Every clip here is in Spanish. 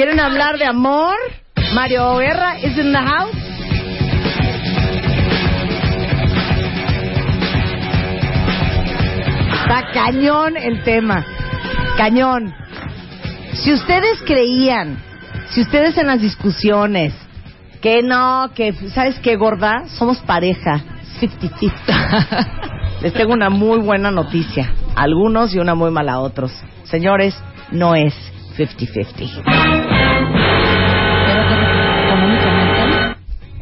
¿Quieren hablar de amor? Mario Guerra is in the house. Está cañón el tema. Cañón. Si ustedes creían, si ustedes en las discusiones, que no, que, ¿sabes qué, gorda? Somos pareja. 50-50. Les tengo una muy buena noticia. Algunos y una muy mala a otros. Señores, no es 50-50.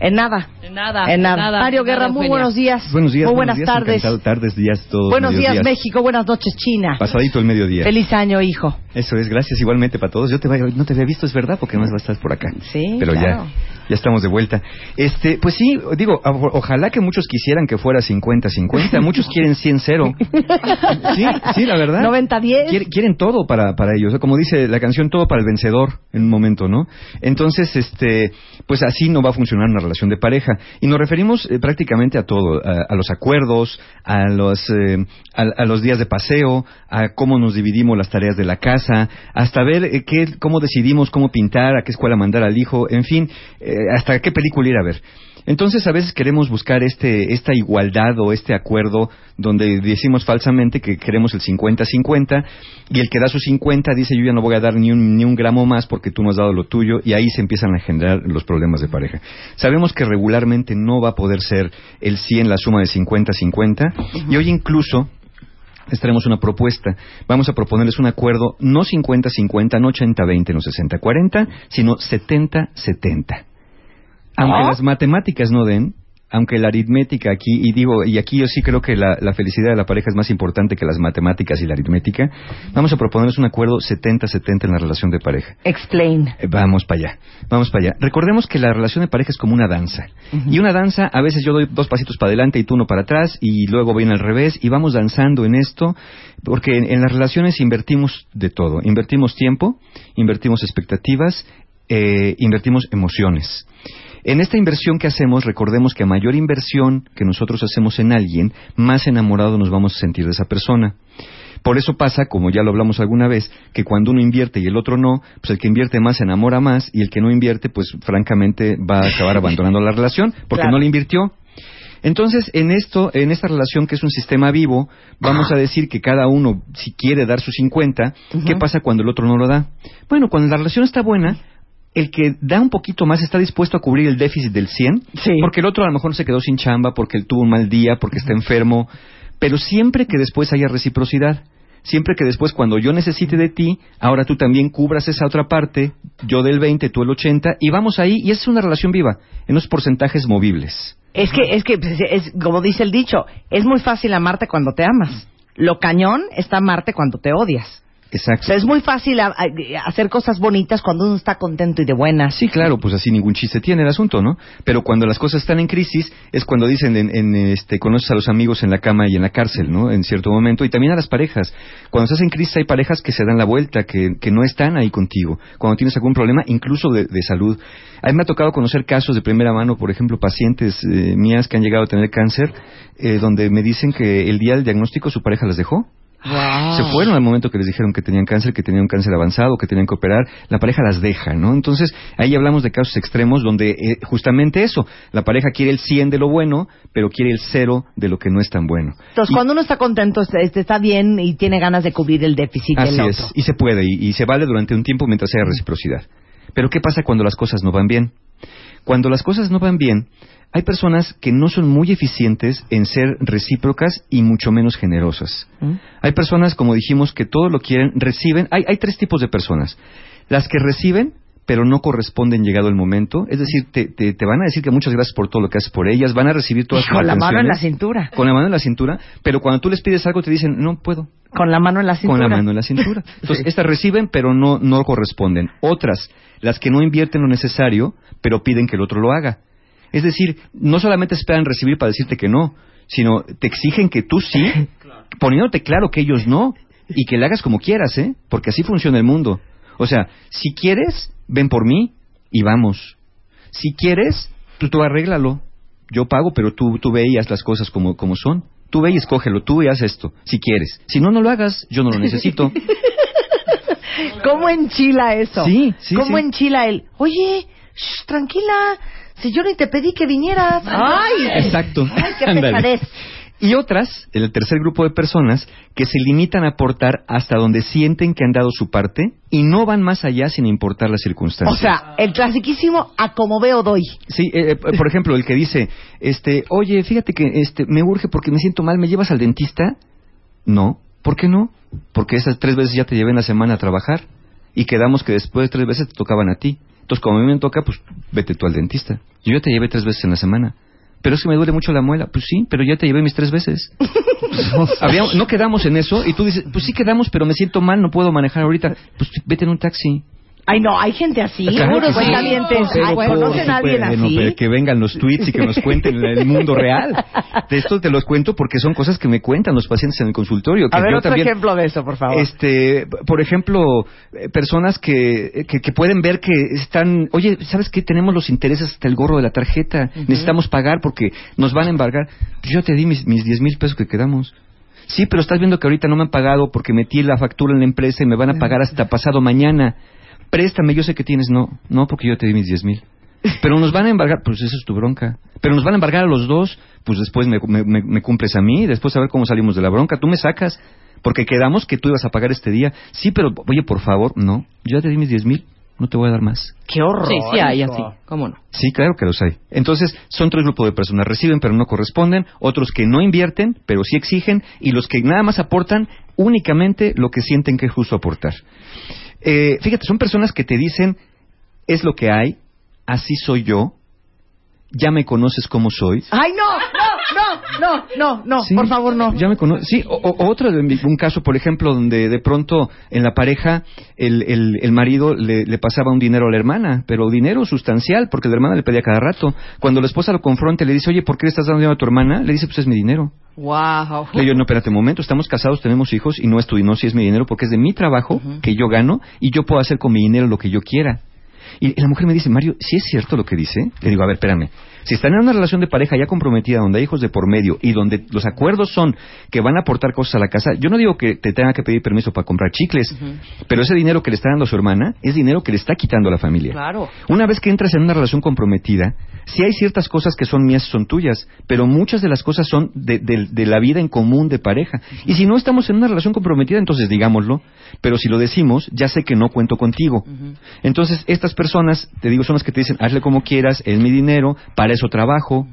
En nada. En nada. En nada. Mario Guerra, nada, muy Eugenia. buenos días. Buenos días. Muy buenos buenas días, tardes. Tardes, días, todos. Buenos días. México. Buenas noches, China. Pasadito el mediodía. Feliz año, hijo. Eso es, gracias igualmente para todos. Yo te no te había visto, es verdad, porque más va a estar por acá. Sí, Pero claro. ya, ya estamos de vuelta. Este, pues sí, digo, ojalá que muchos quisieran que fuera 50-50, muchos quieren 100-0. Sí, sí, la verdad. 90-10. Quiere- quieren todo para, para ellos. Como dice la canción, todo para el vencedor en un momento, ¿no? Entonces, este, pues así no va a funcionar una relación de pareja. Y nos referimos eh, prácticamente a todo, a, a los acuerdos, a los, eh, a, a los días de paseo, a cómo nos dividimos las tareas de la casa, hasta ver eh, qué, cómo decidimos cómo pintar, a qué escuela mandar al hijo, en fin, eh, hasta qué película ir a ver. Entonces a veces queremos buscar este, esta igualdad o este acuerdo donde decimos falsamente que queremos el 50-50 y el que da su 50 dice yo ya no voy a dar ni un, ni un gramo más porque tú no has dado lo tuyo y ahí se empiezan a generar los problemas de pareja. Sabemos que regularmente no va a poder ser el 100 la suma de 50-50 y hoy incluso les traemos una propuesta. Vamos a proponerles un acuerdo no 50-50, no 80-20, no 60-40, sino 70-70. Aunque ¿Ah? las matemáticas no den, aunque la aritmética aquí, y digo, y aquí yo sí creo que la, la felicidad de la pareja es más importante que las matemáticas y la aritmética, vamos a proponerles un acuerdo 70-70 en la relación de pareja. Explain. Eh, Vamos para allá, vamos para allá. Recordemos que la relación de pareja es como una danza. Y una danza, a veces yo doy dos pasitos para adelante y tú uno para atrás, y luego viene al revés, y vamos danzando en esto, porque en, en las relaciones invertimos de todo. Invertimos tiempo, invertimos expectativas, eh, invertimos emociones. En esta inversión que hacemos, recordemos que a mayor inversión que nosotros hacemos en alguien, más enamorado nos vamos a sentir de esa persona. Por eso pasa, como ya lo hablamos alguna vez, que cuando uno invierte y el otro no, pues el que invierte más se enamora más y el que no invierte, pues francamente va a acabar abandonando la relación porque Claro. no le invirtió. Entonces, en esto, en esta relación que es un sistema vivo, vamos a decir que cada uno, si quiere dar su 50, ¿qué pasa cuando el otro no lo da? Bueno, cuando la relación está buena, el que da un poquito más está dispuesto a cubrir el déficit del 100, Sí. porque el otro a lo mejor se quedó sin chamba, porque él tuvo un mal día, porque está enfermo, pero siempre que después haya reciprocidad. Siempre que después, cuando yo necesite de ti, ahora tú también cubras esa otra parte, yo del 20, tú el 80, y vamos ahí, y esa es una relación viva, en unos porcentajes movibles. Es que, es que, pues, es, como dice el dicho, es muy fácil amarte cuando te amas. Lo cañón está amarte cuando te odias. O Exacto. sea, es muy fácil a- a- hacer cosas bonitas cuando uno está contento y de buenas. Sí, claro, pues así ningún chiste tiene el asunto, ¿no? Pero cuando las cosas están en crisis es cuando dicen, en, en, este, conoces a los amigos en la cama y en la cárcel, ¿no? En cierto momento. Y también a las parejas. Cuando estás en crisis hay parejas que se dan la vuelta, que, que no están ahí contigo. Cuando tienes algún problema, incluso de, de salud. A mí me ha tocado conocer casos de primera mano, por ejemplo, pacientes eh, mías que han llegado a tener cáncer, eh, donde me dicen que el día del diagnóstico su pareja las dejó. Se fueron al momento que les dijeron que tenían cáncer, que tenían un cáncer avanzado, que tenían que operar, la pareja las deja, ¿no? Entonces, ahí hablamos de casos extremos donde eh, justamente eso, la pareja quiere el 100 de lo bueno, pero quiere el cero de lo que no es tan bueno. Entonces, Y- cuando uno está contento, este, está bien y tiene ganas de cubrir el déficit Así del es, otro. y se puede, y, y se vale durante un tiempo mientras haya reciprocidad. Pero ¿qué pasa cuando las cosas no van bien? Cuando las cosas no van bien, hay personas que no son muy eficientes en ser recíprocas y mucho menos generosas. ¿Mm? Hay personas, como dijimos, que todo lo quieren, reciben. Hay, hay tres tipos de personas. Las que reciben, pero no corresponden llegado el momento. Es decir, te, te- te van a decir que muchas gracias por todo lo que haces por ellas, van a recibir todas Y tus con la mano en la cintura. Con la mano en la cintura, pero cuando tú les pides algo te dicen, no puedo. Con la mano en la cintura. Con la mano en la cintura. Entonces, Sí. estas reciben, pero no, no corresponden. Otras, las que no invierten lo necesario, pero piden que el otro lo haga. Es decir, no solamente esperan recibir para decirte que no, sino te exigen que tú sí, poniéndote claro que ellos no, y que le hagas como quieras, ¿eh? Porque así funciona el mundo. O sea, si quieres, ven por mí y vamos. Si quieres, tú, tú arréglalo. Yo pago, pero tú, tú ve y haz las cosas como, como son. Tú ve y escógelo, tú y haz esto, si quieres. Si no, no lo hagas, yo no lo necesito. ¿Cómo enchila eso? Sí, sí, ¿Cómo sí. enchila él? Oye, shh, tranquila, si yo ni te pedí que vinieras. ¡Ay! Exacto. ¡Ay, qué pesadez! Y otras, el tercer grupo de personas, que se limitan a aportar hasta donde sienten que han dado su parte y no van más allá sin importar las O circunstancias. sea, el clasiquísimo a como veo doy. Sí, eh, eh, por ejemplo, el que dice, este, oye, fíjate que este, me urge porque me siento mal, ¿me llevas al dentista? No, ¿por qué no? Porque esas tres veces ya te llevé en la semana a trabajar y quedamos que después de tres veces te tocaban a ti. Entonces, como a mí me toca, pues vete tú al dentista. Yo ya te llevé tres veces en la semana. Pero es que me duele mucho la muela. Pues sí, pero ya te llevé mis tres veces. Había- no quedamos en eso y tú dices, pues sí quedamos, pero me siento mal, no puedo manejar ahorita. Pues vete en un taxi. Ay, no, hay gente así. Que sí. Pero Ay, por ¿Conocen a alguien así? pero que vengan los tweets y que nos cuenten el mundo real. De esto te los cuento porque son cosas que me cuentan los pacientes en el consultorio. Que A ver, yo otro también, ejemplo de eso, por favor. Este, por ejemplo, eh, personas que, que, que pueden ver que están, oye, ¿sabes qué? Tenemos los intereses hasta el gorro de la tarjeta, necesitamos pagar porque nos van a embargar. Pues yo te di mis, mis 10 mil pesos que quedamos. Sí, pero estás viendo que ahorita no me han pagado porque metí la factura en la empresa y me van a pagar hasta pasado mañana. Préstame, yo sé que tienes. No, no, porque yo te di mis 10 mil. Pero nos van a embargar, pues eso es tu bronca. Pero nos van a embargar a los dos, pues después me, me- me- me cumples a mí, después a ver cómo salimos de la bronca. Tú me sacas, porque quedamos que tú ibas a pagar este día. Sí, pero oye, por favor, no. Yo ya te di mis 10 mil, no te voy a dar más. Qué horror. Sí, sí hay así. ¿Cómo no? Sí, claro que los hay. Entonces, son tres grupos de personas. Reciben pero no corresponden, otros que no invierten pero sí exigen, y los que nada más aportan únicamente lo que sienten que es justo aportar. Eh, fíjate, son personas que te dicen, es lo que hay, así soy yo, ya me conoces como soy. Ay, no, no, no, no, no, Sí, por favor, no. Ya me cono- Sí, o, o- otro, de mi- un caso, por ejemplo, donde de pronto en la pareja el, el, el marido le, le pasaba un dinero a la hermana, pero dinero sustancial, porque la hermana le pedía cada rato. Cuando la esposa lo confronta y le dice, oye, ¿por qué le estás dando dinero a tu hermana? Le dice, pues es mi dinero. Wow. Le digo, no, espérate un momento, estamos casados, tenemos hijos y no es tu dinero, si es mi dinero, porque es de mi trabajo que yo gano y yo puedo hacer con mi dinero lo que yo quiera. Y la mujer me dice, Mario, ¿sí es cierto lo que dice? Le digo, a ver, espérame. Si están en una relación de pareja ya comprometida, donde hay hijos de por medio y donde los acuerdos son que van a aportar cosas a la casa, yo no digo que te tenga que pedir permiso para comprar chicles, pero ese dinero que le está dando a su hermana es dinero que le está quitando a la familia. Claro. Una vez que entras en una relación comprometida, sí hay ciertas cosas que son mías, son tuyas, pero muchas de las cosas son de, de- de la vida en común de pareja. Y si no estamos en una relación comprometida, entonces digámoslo, pero si lo decimos, ya sé que no cuento contigo. Entonces, estas personas, te digo, son las que te dicen, hazle como quieras, es mi dinero, para eso trabajo.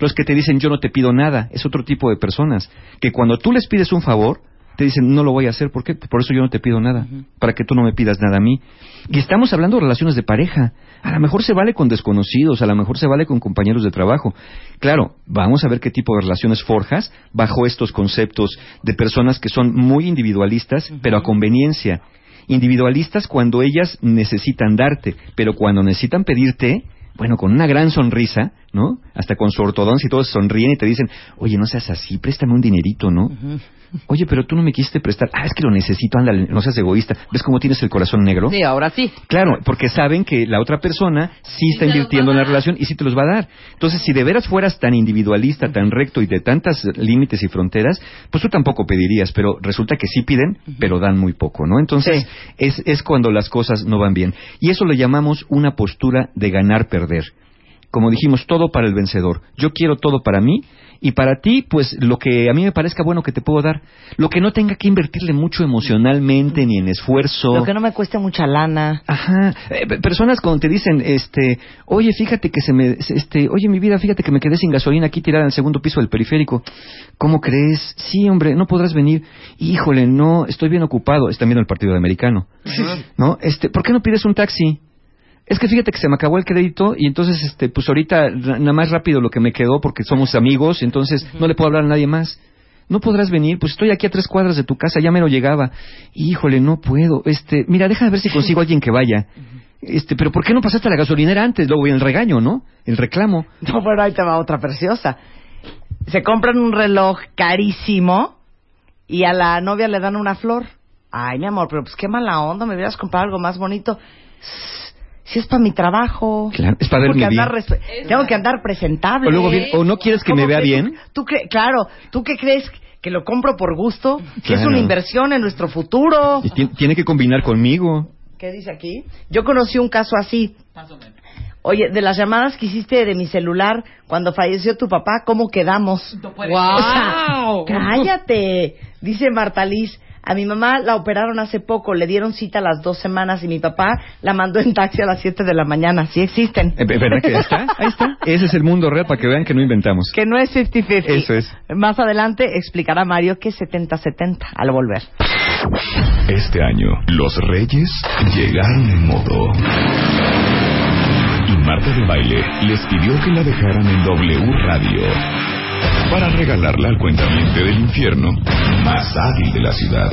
Los que te dicen, yo no te pido nada, es otro tipo de personas, que cuando tú les pides un favor, te dicen, no lo voy a hacer, ¿por qué? Por eso yo no te pido nada, para que tú no me pidas nada a mí. Y estamos hablando de relaciones de pareja. A lo mejor se vale con desconocidos, a lo mejor se vale con compañeros de trabajo. Claro, vamos a ver qué tipo de relaciones forjas bajo estos conceptos de personas que son muy individualistas, pero a conveniencia. Individualistas cuando ellas necesitan darte, pero cuando necesitan pedirte, bueno, con una gran sonrisa, ¿no? Hasta con su ortodoncia y todos sonríen y te dicen, oye, no seas así, préstame un dinerito, ¿no? Oye, pero tú no me quisiste prestar. Ah, es que lo necesito, ándale, no seas egoísta. ¿Ves cómo tienes el corazón negro? Sí, ahora sí. Claro, porque saben que la otra persona sí está invirtiendo en la relación y sí te los va a dar. Entonces, si de veras fueras tan individualista, tan recto y de tantas límites y fronteras, pues tú tampoco pedirías, pero resulta que sí piden, pero dan muy poco, ¿no? Entonces, es, es cuando las cosas no van bien. Y eso le llamamos una postura de ganar-perder. Como dijimos, todo para el vencedor. Yo quiero todo para mí y para ti, pues lo que a mí me parezca bueno que te puedo dar. Lo que no tenga que invertirle mucho emocionalmente ni en esfuerzo. Lo que no me cueste mucha lana. Ajá, Eh, pe- personas cuando te dicen, este, oye, fíjate que se me, este, oye, mi vida, fíjate que me quedé sin gasolina aquí tirada en el segundo piso del periférico. ¿Cómo crees? Sí, hombre, no podrás venir. Híjole, no, estoy bien ocupado. Están viendo el partido de americano. ¿No? Este, ¿por qué no pides un taxi? Es que fíjate que se me acabó el crédito y entonces, este, pues ahorita nada más rápido lo que me quedó porque somos amigos, entonces no le puedo hablar a nadie más. No podrás venir, pues estoy aquí a tres cuadras de tu casa, ya me lo llegaba. Híjole, no puedo. Este, mira, deja de ver si consigo a alguien que vaya. Este, pero ¿por qué no pasaste a la gasolinera antes? Luego el regaño, ¿no? El reclamo. No, pero ahí te va otra preciosa. Se compran un reloj carísimo y a la novia le dan una flor. Ay, mi amor, pero pues qué mala onda, me hubieras comprado algo más bonito. Si es para mi trabajo. Claro, es para que bien. andar Tengo que andar presentable. O luego bien- o no quieres que ¿Cómo me vea bien. ¿Tú cre- claro, ¿tú qué crees? ¿Que lo compro por gusto? Que es Claro. una inversión en nuestro futuro. Y ti- tiene que combinar conmigo. ¿Qué dice aquí? Yo conocí un caso así. Oye, de las llamadas que hiciste de mi celular cuando falleció tu papá, ¿cómo quedamos? ¡Wow! O sea, cállate, dice Marta Liz. A mi mamá la operaron hace poco, le dieron cita a las dos semanas y mi papá la mandó en taxi a las 7 de la mañana. Sí existen. Eh, ¿Verdad que ahí está? Ahí está. Ese es el mundo real para que vean que no inventamos. Que no es 50-50. Eso es. Más adelante explicará Mario que es 70-70 al volver. Este año, los Reyes llegaron en modo. Y Marta de Baile les pidió que la dejaran en W Radio para regalarla al cuentaviente del infierno más hábil de la ciudad.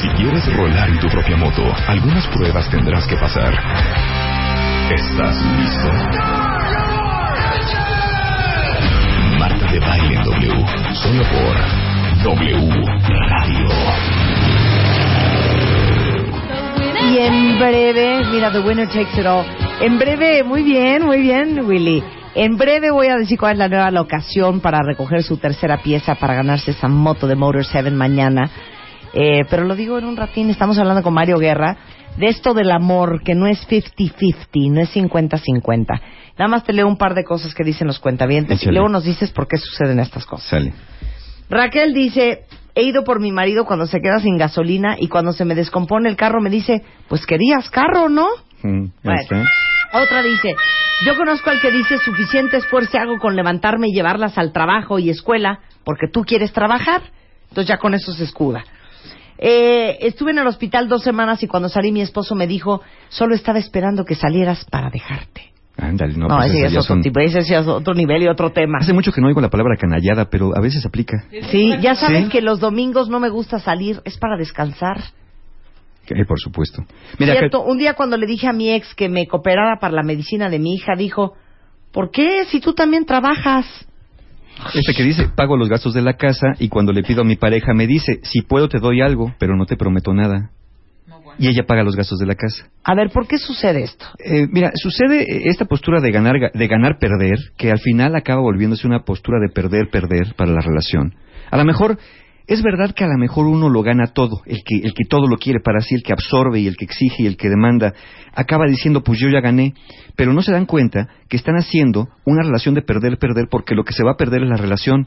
Si quieres rolar en tu propia moto, algunas pruebas tendrás que pasar. ¿Estás listo? Marta de Baile en W, solo por W Radio. Y en breve, mira, The Winner Takes It All. En breve, muy bien, muy bien, Willy. En breve voy a decir cuál es la nueva locación para recoger su tercera pieza para ganarse esa moto de Motor 7 mañana. Eh, pero lo digo en un ratín, estamos hablando con Mario Guerra de esto del amor, que no es 50-50, no es 50-50. Nada más te leo un par de cosas que dicen los cuentavientes y luego nos dices por qué suceden estas cosas. Sale. Raquel dice, he ido por mi marido cuando se queda sin gasolina y cuando se me descompone el carro me dice, pues querías carro, ¿no? Mm, Bueno. Otra dice, yo conozco al que dice, suficiente esfuerzo hago con levantarme y llevarlas al trabajo y escuela porque tú quieres trabajar. Entonces ya con eso se escuda. Eh, estuve en el hospital dos semanas y cuando salí mi esposo me dijo, solo estaba esperando que salieras para dejarte. Ándale, no, No, pues ese esas es otro son- tipo, ese es otro nivel y otro tema. Hace mucho que no oigo la palabra canallada, pero a veces aplica. Sí, ya sabes Sí. que los domingos no me gusta salir, es para descansar. Eh, por supuesto. Mira, Cierto, un día cuando le dije a mi ex que me cooperara para la medicina de mi hija, dijo, ¿por qué si tú también trabajas? este que dice, pago los gastos de la casa y cuando le pido a mi pareja me dice, si puedo te doy algo, pero no te prometo nada. Y ella paga los gastos de la casa. A ver, ¿por qué sucede esto? Eh, mira, sucede eh, esta postura de ganar, de ganar, perder, que al final acaba volviéndose una postura de perder, perder para la relación. A lo mejor, es verdad que a lo mejor uno lo gana todo, el que, el que todo lo quiere para sí, el que absorbe y el que exige y el que demanda, acaba diciendo, pues yo ya gané, pero no se dan cuenta que están haciendo una relación de perder, perder, porque lo que se va a perder es la relación.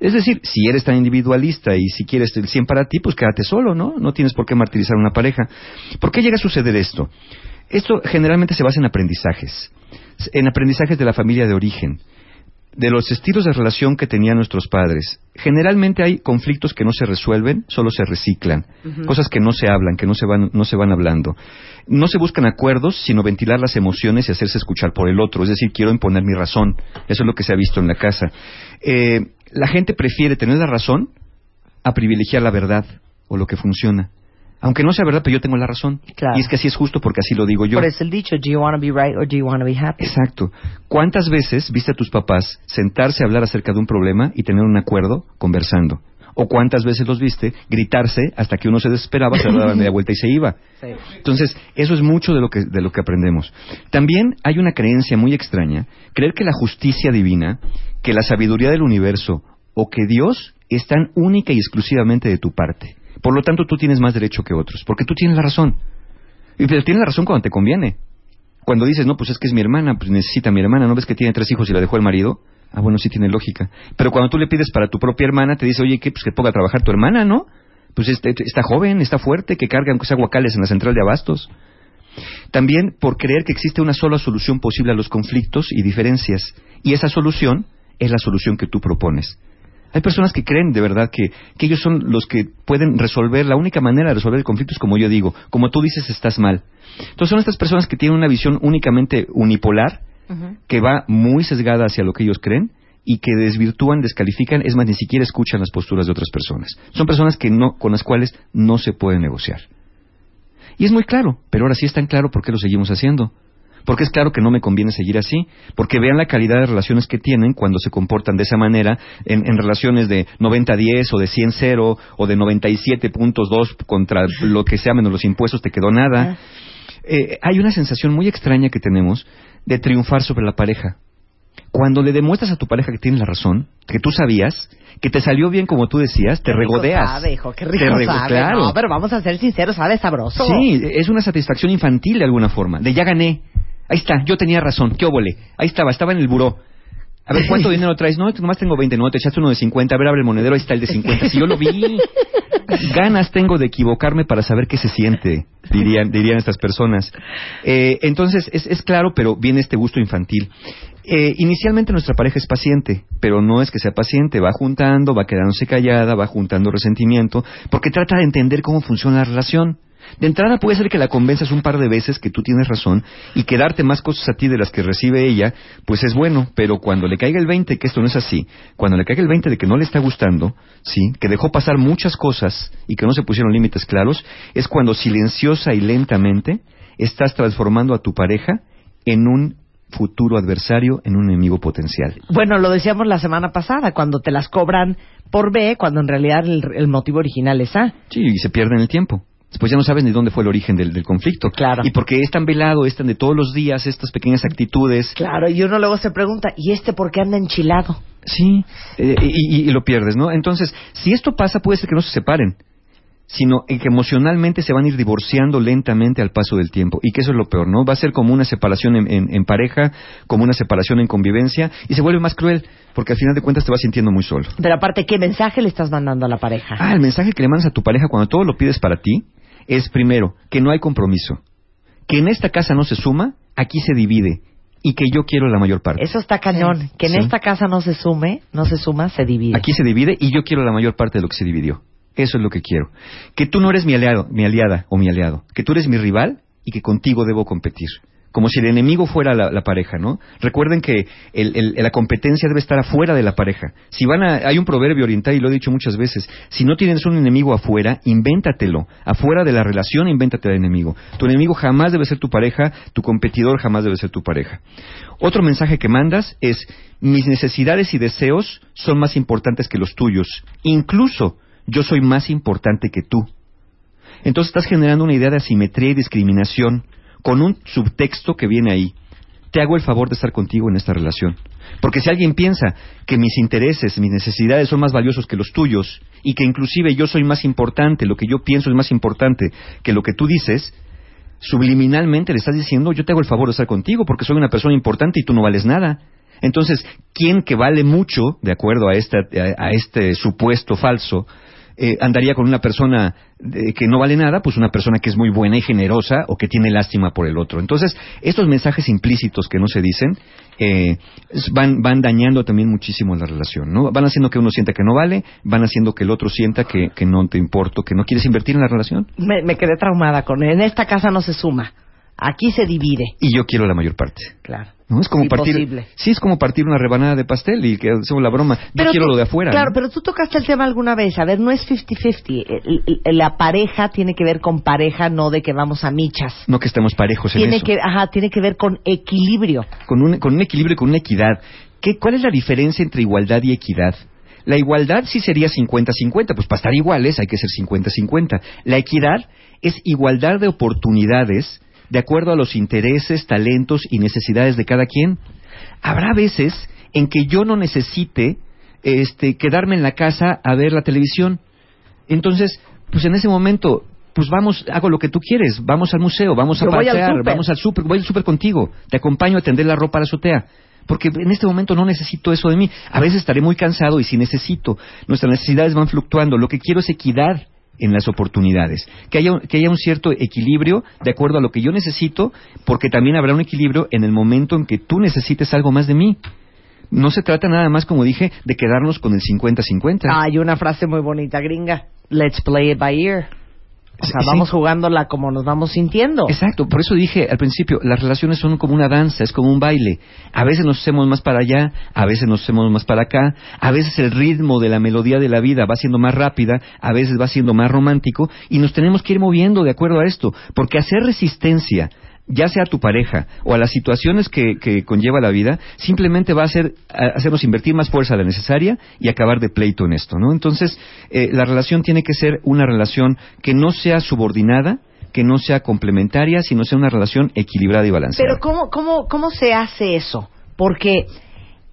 Es decir, si eres tan individualista y si quieres el 100 para ti, pues quédate solo, ¿no? No tienes por qué martirizar a una pareja. ¿Por qué llega a suceder esto? Esto generalmente se basa en aprendizajes, en aprendizajes de la familia de origen, de los estilos de relación que tenían nuestros padres. Generalmente hay conflictos que no se resuelven, solo se reciclan, cosas que no se hablan, que no se van, no se van hablando. No se buscan acuerdos, sino ventilar las emociones y hacerse escuchar por el otro. Es decir, quiero imponer mi razón. Eso es lo que se ha visto en la casa. Eh, la gente prefiere tener la razón a privilegiar la verdad o lo que funciona. Aunque no sea verdad, pero yo tengo la razón. Claro. Y es que así es justo porque así lo digo yo. Por eso el dicho, do you want to be right or do you want to be happy? Exacto. ¿Cuántas veces viste a tus papás sentarse a hablar acerca de un problema y tener un acuerdo conversando? ¿O cuántas veces los viste gritarse hasta que uno se desesperaba, se daba media vuelta y se iba? Entonces, eso es mucho de lo, que, de lo que aprendemos. También hay una creencia muy extraña, creer que la justicia divina, que la sabiduría del universo o que Dios están única y exclusivamente de tu parte. Por lo tanto, tú tienes más derecho que otros, porque tú tienes la razón. Y tienes la razón cuando te conviene. Cuando dices, no, pues es que es mi hermana, pues necesita a mi hermana, ¿no ves que tiene tres hijos y la dejó el marido? Ah, bueno, sí tiene lógica. Pero cuando tú le pides para tu propia hermana, te dice, oye, ¿qué? Pues que ponga a trabajar tu hermana, ¿no? Pues este- está joven, está fuerte, que carga aunque sea guacales en la central de abastos. También por creer que existe una sola solución posible a los conflictos y diferencias. Y esa solución es la solución que tú propones. Hay personas que creen de verdad que, que ellos son los que pueden resolver, la única manera de resolver el conflicto es como yo digo, como tú dices estás mal. Entonces son estas personas que tienen una visión únicamente unipolar, que va muy sesgada hacia lo que ellos creen y que desvirtúan, descalifican, es más, ni siquiera escuchan las posturas de otras personas. Son personas que no, con las cuales no se puede negociar. Y es muy claro, pero ahora sí es tan claro por qué lo seguimos haciendo. Porque es claro que no me conviene seguir así. Porque vean la calidad de relaciones que tienen cuando se comportan de esa manera, en, en relaciones de 90-10 o de 100-0 o de 97.2 contra lo que sea menos los impuestos, te quedó nada. eh, hay una sensación muy extraña que tenemos de triunfar sobre la pareja. Cuando le demuestras a tu pareja que tienes la razón, que tú sabías, que te salió bien como tú decías, te regodeas. Sabe, hijo, qué Te rico rego- sabe. claro. No, pero vamos a ser sinceros, sabe sabroso. Sí, es una satisfacción infantil de alguna forma, de ya gané. Ahí está, yo tenía razón, qué óvole. Ahí estaba, estaba en el buró. A ver, ¿cuánto dinero traes? No, nomás tengo 20, no, te echaste uno de 50. A ver, abre el monedero, ahí está el de 50. Si yo lo vi. Ganas tengo de equivocarme para saber qué se siente, dirían, dirían estas personas. Eh, entonces, es, es claro, pero viene este gusto infantil. Eh, inicialmente nuestra pareja es paciente, pero no es que sea paciente, va juntando, va quedándose callada, va juntando resentimiento, porque trata de entender cómo funciona la relación. De entrada puede ser que la convenzas un par de veces que tú tienes razón y que darte más cosas a ti de las que recibe ella, pues es bueno, pero cuando le caiga el 20 que esto no es así, cuando le caiga el 20 de que no le está gustando, sí, que dejó pasar muchas cosas y que no se pusieron límites claros, es cuando silenciosa y lentamente estás transformando a tu pareja en un futuro adversario, en un enemigo potencial. Bueno, lo decíamos la semana pasada, cuando te las cobran por B, cuando en realidad el, el motivo original es A. Sí, y se pierden el tiempo. Después ya no sabes ni dónde fue el origen del, del conflicto. Claro. Y porque es tan velado, es tan de todos los días, estas pequeñas actitudes. Claro, y uno luego se pregunta, ¿y este por qué anda enchilado? Sí, eh, y, y- y lo pierdes, ¿no? Entonces, si esto pasa, puede ser que no se separen, sino en que emocionalmente se van a ir divorciando lentamente al paso del tiempo. Y que eso es lo peor, ¿no? Va a ser como una separación en, en- en pareja, como una separación en convivencia, y se vuelve más cruel, porque al final de cuentas te vas sintiendo muy solo. Pero aparte, ¿qué mensaje le estás mandando a la pareja? Ah, el mensaje que le mandas a tu pareja cuando todo lo pides para ti es primero que no hay compromiso, que en esta casa no se suma, aquí se divide y que yo quiero la mayor parte. Eso está cañón. Que en Sí. esta casa no se sume, no se suma, se divide. Aquí se divide y yo quiero la mayor parte de lo que se dividió. Eso es lo que quiero. Que tú no eres mi aliado, mi aliada o mi aliado, que tú eres mi rival y que contigo debo competir. Como si el enemigo fuera la, pareja, ¿no? Recuerden que la competencia debe estar afuera de la pareja. Si van a, hay un proverbio oriental y lo he dicho muchas veces. Si no tienes un enemigo afuera, invéntatelo. Afuera de la relación, invéntate al enemigo. Tu enemigo jamás debe ser tu pareja, tu competidor jamás debe ser tu pareja. Otro mensaje que mandas es mis necesidades y deseos son más importantes que los tuyos. Incluso yo soy más importante que tú. Entonces estás generando una idea de asimetría y discriminación con un subtexto que viene ahí. Te hago el favor de estar contigo en esta relación. Porque si alguien piensa que mis intereses, mis necesidades son más valiosos que los tuyos y que inclusive yo soy más importante, lo que yo pienso es más importante que lo que tú dices, subliminalmente le estás diciendo yo te hago el favor de estar contigo porque soy una persona importante y tú no vales nada. Entonces, ¿quién que vale mucho, de acuerdo a, a- a este supuesto falso, eh, andaría con una persona eh, que no vale nada? Pues una persona que es muy buena y generosa o que tiene lástima por el otro. Entonces, estos mensajes implícitos que no se dicen eh, van, van dañando también muchísimo la relación, ¿no? Van haciendo que uno sienta que no vale, van haciendo que el otro sienta que, que no te importo, que no quieres invertir en la relación Me, me quedé traumada con En esta casa no se suma. Aquí se divide. y yo quiero la mayor parte. Claro. ¿No? Es como partir, sí, es como partir una rebanada de pastel y que hacemos la broma. Yo quiero tú- lo de afuera. Claro, ¿no? pero tú tocaste el tema alguna vez. A ver, no es 50-50. El- el- La pareja tiene que ver con pareja, no de que vamos a michas. No que estemos parejos en Tiene eso. que, ajá, tiene que ver con equilibrio. Con, un, con un equilibrio y con una equidad. ¿Qué, ¿Cuál es la diferencia entre igualdad y equidad? La igualdad sí sería 50-50, pues para estar iguales hay que ser 50-50. La equidad es igualdad de oportunidades de acuerdo a los intereses, talentos y necesidades de cada quien. Habrá veces en que yo no necesite este, quedarme en la casa a ver la televisión. Entonces, pues en ese momento, pues vamos, hago lo que tú quieres, vamos al museo, vamos a al pasear, vamos al súper, voy al súper contigo, te acompaño a tender la ropa a la azotea. Porque en este momento no necesito eso de mí. A veces estaré muy cansado y si necesito, nuestras necesidades van fluctuando. Lo que quiero es equidad en las oportunidades. Que haya, que haya un cierto equilibrio de acuerdo a lo que yo necesito, porque también habrá un equilibrio en el momento en que tú necesites algo más de mí. No se trata nada más, como dije, de quedarnos con el 50-50. Hay una frase muy bonita gringa. Let's play it by ear. O sea, vamos sí. jugándola como nos vamos sintiendo. Exacto, por eso dije al principio, las relaciones son como una danza, es como un baile. A veces nos hacemos más para allá, a veces nos hacemos más para acá, a veces el ritmo de la melodía de la vida va siendo más rápida, a veces va siendo más romántico y nos tenemos que ir moviendo de acuerdo a esto, porque hacer resistencia ya sea a tu pareja o a las situaciones que, que conlleva la vida, simplemente va a, hacer, a hacernos invertir más fuerza de la necesaria y acabar de pleito en esto, ¿no? Entonces, eh, la relación tiene que ser una relación que no sea subordinada, que no sea complementaria, sino sea una relación equilibrada y balanceada. Pero ¿cómo, cómo, ¿cómo se hace eso? Porque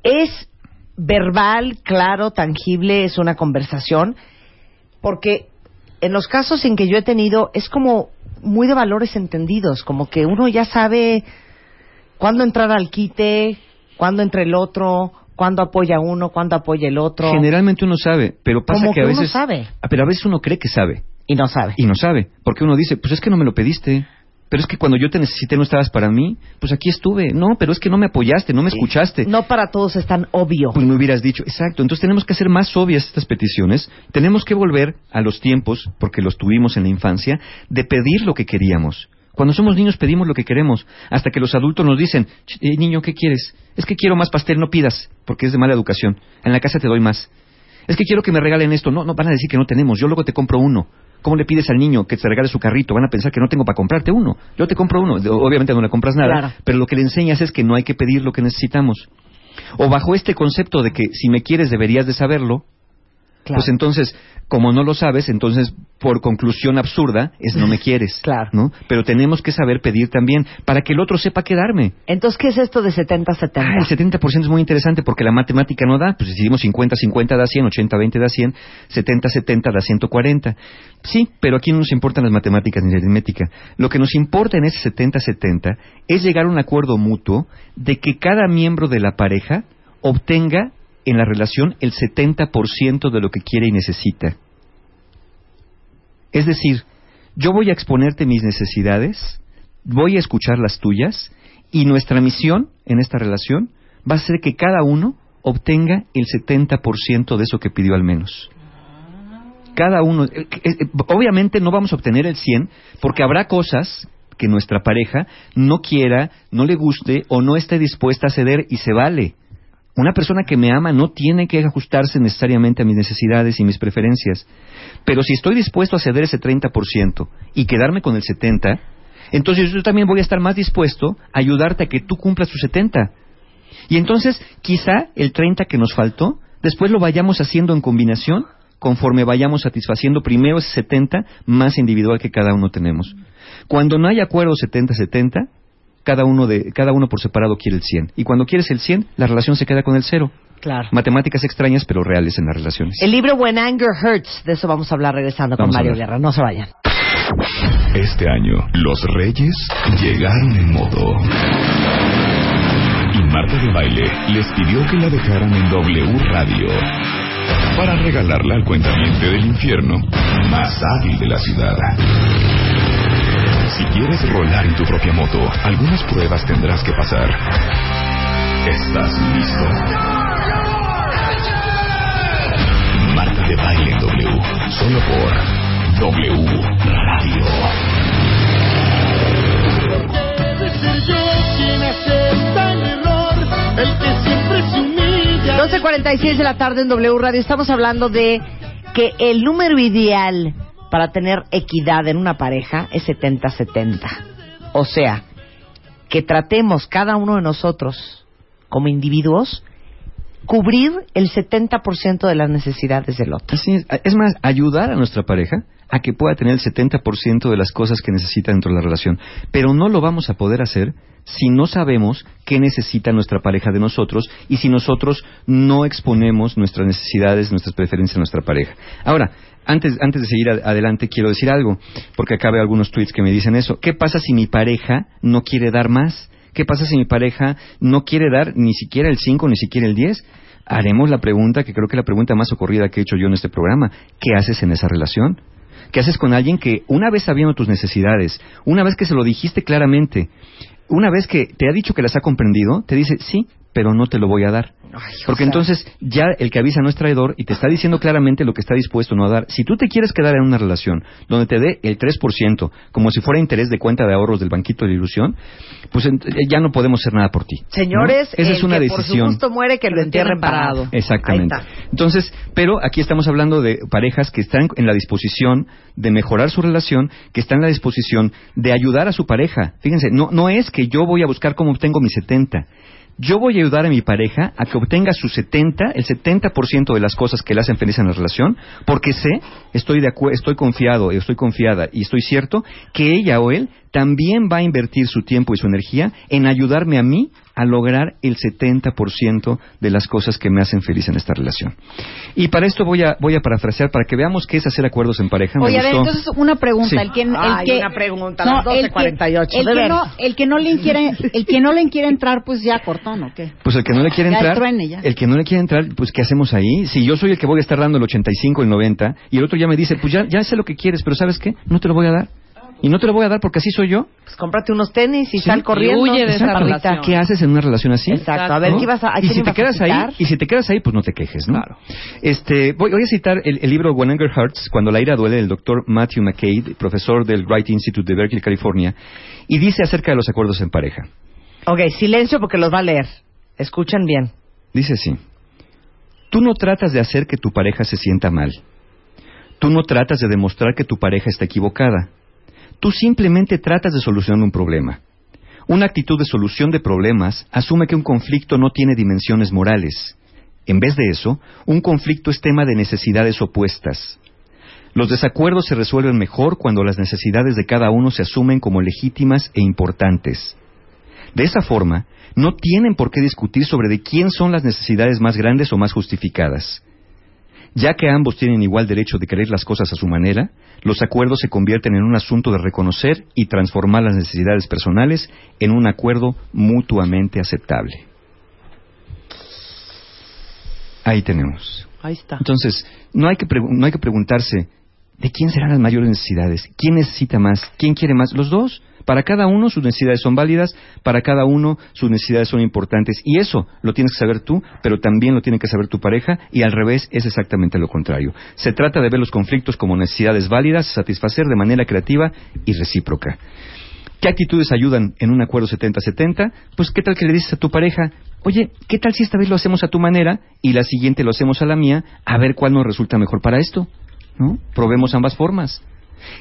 es verbal, claro, tangible, es una conversación, porque en los casos en que yo he tenido es como muy de valores entendidos, como que uno ya sabe cuándo entrar al quite, cuándo entra el otro, cuándo apoya uno, cuándo apoya el otro. Generalmente uno sabe, pero pasa Como que a que uno veces sabe. Ah, pero a veces uno cree que sabe Y no sabe. y no sabe, porque uno dice, pues es que no me lo pediste. Pero es que cuando yo te necesité no estabas para mí, pues aquí estuve. No, pero es que no me apoyaste, no me escuchaste. No para todos es tan obvio. Pues me hubieras dicho, exacto. Entonces tenemos que hacer más obvias estas peticiones. Tenemos que volver a los tiempos, porque los tuvimos en la infancia, de pedir lo que queríamos. Cuando somos niños pedimos lo que queremos, hasta que los adultos nos dicen, "Ch, eh, niño, ¿qué quieres? Es que quiero más pastel, no pidas, porque es de mala educación. En la casa te doy más. Es que quiero que me regalen esto. No, no van a decir que no tenemos. Yo luego te compro uno. ¿Cómo le pides al niño que te regale su carrito? Van a pensar que no tengo para comprarte uno. Yo te compro uno. Obviamente no le compras nada, Claro. pero lo que le enseñas es que no hay que pedir lo que necesitamos. O bajo este concepto de que si me quieres deberías de saberlo, Claro. pues entonces, como no lo sabes, entonces por conclusión absurda es no me quieres. Claro. ¿no? Pero tenemos que saber pedir también para que el otro sepa quedarme. Entonces, ¿qué es esto de 70-70? Ah, el 70% es muy interesante porque la matemática no da. Pues decidimos 50-50 da 100, 80-20 da 100, 70-70 da 140. Sí, pero aquí no nos importan las matemáticas ni la aritmética. Lo que nos importa en ese 70-70 es llegar a un acuerdo mutuo de que cada miembro de la pareja obtenga en la relación el 70% de lo que quiere y necesita. Es decir, yo voy a exponerte mis necesidades, voy a escuchar las tuyas y nuestra misión en esta relación va a ser que cada uno obtenga el 70% de eso que pidió al menos. Cada uno, eh, eh, obviamente no vamos a obtener el 100 porque habrá cosas que nuestra pareja no quiera, no le guste o no esté dispuesta a ceder y se vale. Una persona que me ama no tiene que ajustarse necesariamente a mis necesidades y mis preferencias. Pero si estoy dispuesto a ceder ese 30% y quedarme con el 70%, entonces yo también voy a estar más dispuesto a ayudarte a que tú cumplas tu 70%. Y entonces quizá el 30% que nos faltó, después lo vayamos haciendo en combinación conforme vayamos satisfaciendo primero ese 70 más individual que cada uno tenemos. Cuando no hay acuerdo 70-70, cada uno, de, cada uno por separado quiere el 100. Y cuando quieres el 100, la relación se queda con el cero. Claro. Matemáticas extrañas, pero reales en las relaciones. El libro When Anger Hurts, de eso vamos a hablar regresando Vamos con Mario. Guerra. No se vayan. Este año, los Reyes llegaron en modo. Y Marta de Baile les pidió que la dejaran en W Radio para regalarla al cuentamiento del infierno más hábil de la ciudad. Si quieres rolar en tu propia moto, algunas pruebas tendrás que pasar. ¿Estás listo? Marta de Baile en W, solo por W Radio. Debe yo quien acepta el error, el que siempre se humilla. 12.46 de la tarde en W Radio. Estamos hablando de que el número ideal para tener equidad en una pareja es 70-70. O sea, que tratemos cada uno de nosotros como individuos cubrir el 70% de las necesidades del otro. Es. Más, ayudar a nuestra pareja a que pueda tener el 70% de las cosas que necesita dentro de la relación. Pero no lo vamos a poder hacer si no sabemos qué necesita nuestra pareja de nosotros y si nosotros no exponemos nuestras necesidades, nuestras preferencias a nuestra pareja. Ahora, antes, antes de seguir adelante, quiero decir algo, porque acá veo algunos tweets que me dicen eso. ¿Qué pasa si mi pareja no quiere dar más? ¿Qué pasa si mi pareja no quiere dar ni siquiera el 5, ni siquiera el 10? Haremos la pregunta, que creo que es la pregunta más ocurrida que he hecho yo en este programa. ¿Qué haces en esa relación? ¿Qué haces con alguien que una vez sabiendo tus necesidades, una vez que se lo dijiste claramente, una vez que te ha dicho que las ha comprendido, te dice, sí, pero no te lo voy a dar? Porque entonces ya el que avisa no es traidor y te está diciendo claramente lo que está dispuesto no a dar. Si tú te quieres quedar en una relación donde te dé el 3%, como si fuera interés de cuenta de ahorros del banquito de ilusión, pues ent- ya no podemos hacer nada por ti. ¿no? Señores, Esa el es una que por su decisión. gusto muere, que lo entierren parado. Exactamente. Ahí está. Entonces, pero aquí estamos hablando de parejas que están en la disposición de mejorar su relación, que están en la disposición de ayudar a su pareja. Fíjense, no, no es que yo voy a buscar cómo obtengo mi 70. Yo voy a ayudar a mi pareja a que obtenga su 70, el 70% de las cosas que le hacen feliz en la relación, porque sé, estoy, de acu- estoy confiado, estoy confiada y estoy cierto que ella o él también va a invertir su tiempo y su energía en ayudarme a mí a lograr el 70% de las cosas que me hacen feliz en esta relación. Y para esto voy a, voy a parafrasear para que veamos qué es hacer acuerdos en pareja. Me Oye, a ver, entonces una pregunta. Sí. El que, el Ay, que, una pregunta, a las el que- 12:48, El, de que no, el que no le quiere, el que no le quiere entrar, pues ya cortón, ¿o qué? Pues el que no le quiere Ya el entrar, truene, ya. el que no le quiere entrar, pues ¿qué hacemos ahí? Si yo soy el que voy a estar dando el 85, el 90, y el otro ya me dice, pues ya, ya sé lo que quieres, pero ¿sabes qué? No te lo voy a dar. Y no te lo voy a dar porque así soy yo. Pues cómprate unos tenis y Sí, sal corriendo. y huye de esa Exacto. relación. ¿Qué haces en una relación así? Exacto. A ver, ¿no? ¿qué ibas a, a y si te quedas ahí, y si te quedas ahí, pues no te quejes, ¿no? Claro. Este, voy, voy a citar el, el libro When Anger Hurts, Cuando la ira duele, del doctor Matthew McCabe, profesor del Wright Institute de Berkeley, California, y dice acerca de los acuerdos en pareja. Ok, silencio porque los va a leer. Escuchen bien. Dice así, tú no tratas de hacer que tu pareja se sienta mal. Tú no tratas de demostrar que tu pareja está equivocada. Tú simplemente tratas de solucionar un problema. Una actitud de solución de problemas asume que un conflicto no tiene dimensiones morales. En vez de eso, un conflicto es tema de necesidades opuestas. Los desacuerdos se resuelven mejor cuando las necesidades de cada uno se asumen como legítimas e importantes. De esa forma, no tienen por qué discutir sobre de quién son las necesidades más grandes o más justificadas. Ya que ambos tienen igual derecho de querer las cosas a su manera, los acuerdos se convierten en un asunto de reconocer y transformar las necesidades personales en un acuerdo mutuamente aceptable. Ahí tenemos. Ahí está. Entonces, no hay que, no hay que preguntarse, ¿de quién serán las mayores necesidades? ¿Quién necesita más? ¿Quién quiere más? Los dos. Para cada uno sus necesidades son válidas, para cada uno sus necesidades son importantes. Y eso lo tienes que saber tú, pero también lo tiene que saber tu pareja, y al revés es exactamente lo contrario. Se trata de ver los conflictos como necesidades válidas, satisfacer de manera creativa y recíproca. ¿Qué actitudes ayudan en un acuerdo 70-70? Pues qué tal que le dices a tu pareja, oye, ¿qué tal si esta vez lo hacemos a tu manera y la siguiente lo hacemos a la mía, a ver cuál nos resulta mejor para esto? ¿No? Probemos ambas formas.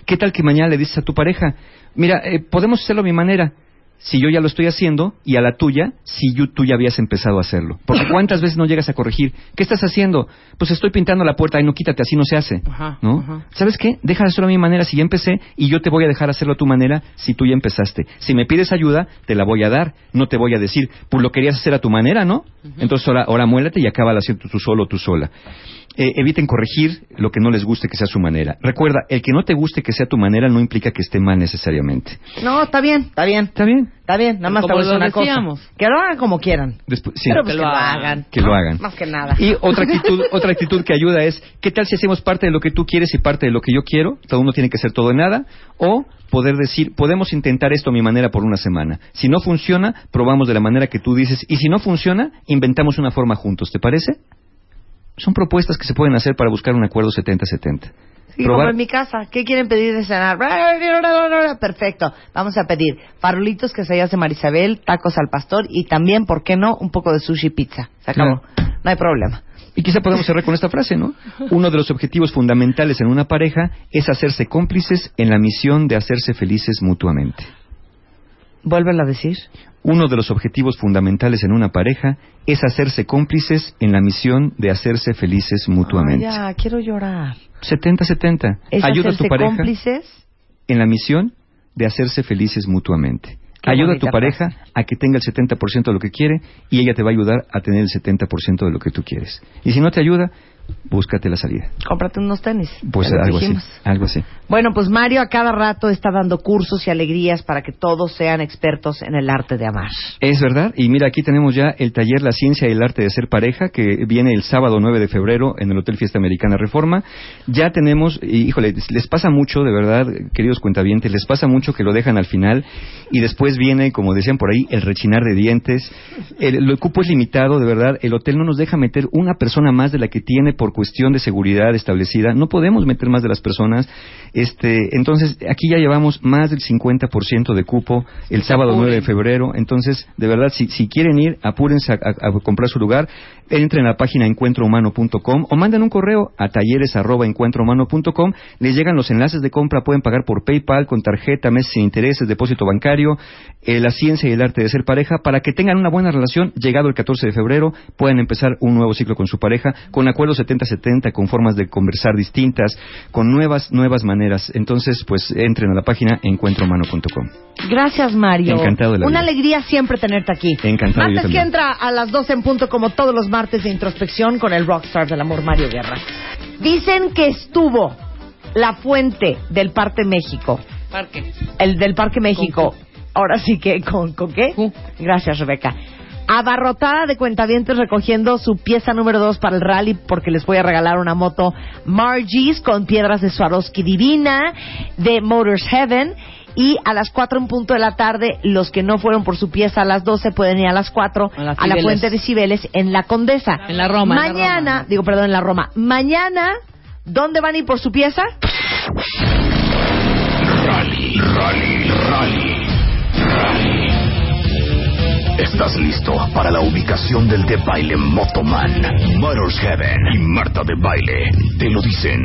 ¿Qué tal que mañana le dices a tu pareja, mira, eh, podemos hacerlo a mi manera, si yo ya lo estoy haciendo, y a la tuya, si yo- tú ya habías empezado a hacerlo? Porque ¿cuántas veces no llegas a corregir? ¿Qué estás haciendo? Pues estoy pintando la puerta, ay, no, quítate, así no se hace. Ajá, ¿No? ajá. ¿Sabes qué? Deja de hacerlo a mi manera si ya empecé y yo te voy a dejar hacerlo a tu manera si tú ya empezaste. Si me pides ayuda, te la voy a dar. No te voy a decir, pues lo querías hacer a tu manera, ¿no? Entonces ahora, ahora muélate y acaba haciendo tú solo o tú sola. Eh, eviten corregir lo que no les guste que sea su manera. Recuerda, el que no te guste que sea tu manera no implica que esté mal necesariamente. No, está bien, está bien. ¿Está bien? Está bien, nada más te Como voy a decir lo una cosa. decíamos. Que lo hagan como quieran. Después, sí. Pero pues Que que lo hagan. hagan. Que lo hagan. Más que nada. Y otra actitud, otra actitud que ayuda es, ¿qué tal si hacemos parte de lo que tú quieres y parte de lo que yo quiero? Cada uno tiene que ser todo en nada. O poder decir, podemos intentar esto a mi manera por una semana. Si no funciona, probamos de la manera que tú dices. Y si no funciona, inventamos una forma juntos. ¿Te parece? Son propuestas que se pueden hacer para buscar un acuerdo 70-70. Sí, como en mi casa. ¿Qué quieren pedir de cenar? Perfecto. Vamos a pedir farolitos, quesadillas de Marisabel, tacos al pastor y también, ¿por qué no? Un poco de sushi y pizza. Se acabó. No hay problema. Y quizá podemos cerrar con esta frase, ¿no? Uno de los objetivos fundamentales en una pareja es hacerse cómplices en la misión de hacerse felices mutuamente. A decir. Uno de los objetivos fundamentales en una pareja es hacerse cómplices en la misión de hacerse felices mutuamente. Ay, ya, quiero llorar. 70-70. Es Ayuda a tu pareja cómplices. en la misión de hacerse felices mutuamente. Qué Ayuda a tu pareja a que tenga el 70% de lo que quiere y ella te va a ayudar a tener el 70% de lo que tú quieres. Y si no te ayuda, búscate la salida. Cómprate unos tenis. Pues algo así, algo así. Bueno, pues Mario a cada rato está dando cursos y alegrías para que todos sean expertos en el arte de amar. Es verdad, y mira, aquí tenemos ya el taller La Ciencia y el Arte de Ser Pareja, que viene el sábado 9 de febrero en el Hotel Fiesta Americana Reforma. Ya tenemos, y, híjole, les pasa mucho, de verdad, queridos cuentavientes, les pasa mucho que lo dejan al final y después viene, como decían por ahí, el rechinar de dientes. El, el cupo es limitado, de verdad, el hotel no nos deja meter una persona más de la que tiene por cuestión de seguridad establecida. No podemos meter más de las personas. Este, entonces, aquí ya llevamos más del 50% de cupo el sábado 9 de febrero. Entonces, de verdad, si, si quieren ir, apúrense a, a- a comprar su lugar. Entren a la página encuentrohumano.com o manden un correo a talleres@encuentrohumano.com. Les llegan los enlaces de compra, pueden pagar por PayPal, con tarjeta, meses sin intereses, depósito bancario, eh, la ciencia y el arte de ser pareja, para que tengan una buena relación. Llegado el 14 de febrero, pueden empezar un nuevo ciclo con su pareja, con acuerdos 70-70, con formas de conversar distintas, con nuevas, nuevas maneras. Entonces, pues entren a la página encuentrohumano.com. Gracias, Mario. Encantado de la Una vida. alegría siempre tenerte aquí. Encantado, yo Martes que entra a las 12 en punto, como todos los martes de introspección, con el rockstar del amor, Mario Guerra. Dicen que estuvo la fuente del Parque México, Parque. el del Parque México. Ahora sí que, ¿con, con qué? Gracias, Rebeca. Abarrotada de cuentavientes recogiendo su pieza número 2 para el rally porque les voy a regalar una moto Margie's con piedras de Swarovski divina de Motors Heaven y a las 4 en punto de la tarde los que no fueron por su pieza a las 12 pueden ir a las 4 A la a la Cibeles. fuente de Cibeles en la Condesa. En la Roma, en la Mañana, Roma. digo perdón, en la Roma. Mañana, ¿dónde van a ir por su pieza? Rally, rally, rally, rally. ¿Estás listo para la ubicación del de baile Motoman, Motors Heaven y Marta de Baile? Te lo dicen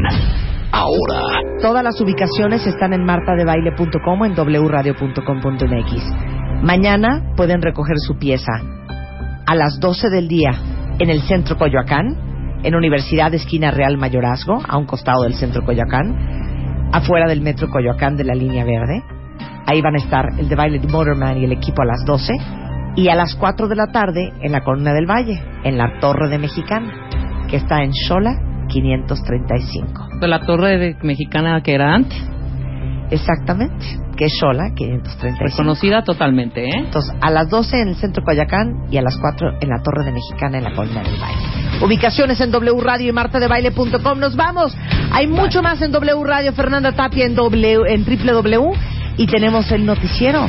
ahora. Todas las ubicaciones están en martadebaile.com o en wradio.com.mx. Mañana pueden recoger su pieza a las 12 del día en el Centro Coyoacán, en Universidad Esquina Real Mayorazgo, a un costado del Centro Coyoacán, afuera del Metro Coyoacán de la línea verde. Ahí van a estar el de baile de Motorman y el equipo a las 12. Y a las 4 de la tarde en la Columna del Valle, en la Torre de Mexicana, que está en Xola 535. De la torre de- mexicana que era antes. Exactamente, que es Xola 535. Reconocida totalmente, ¿eh? Entonces, a las 12 en el centro Coyacán y a las 4 en la Torre de Mexicana en la Colina del Baile. Ubicaciones en W Radio y martadebaile.com. Nos vamos. Hay mucho más en W Radio. Fernanda Tapia en, w, en www. Y tenemos el noticiero,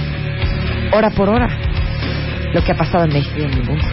hora por hora. Lo que ha pasado en México y en el mundo.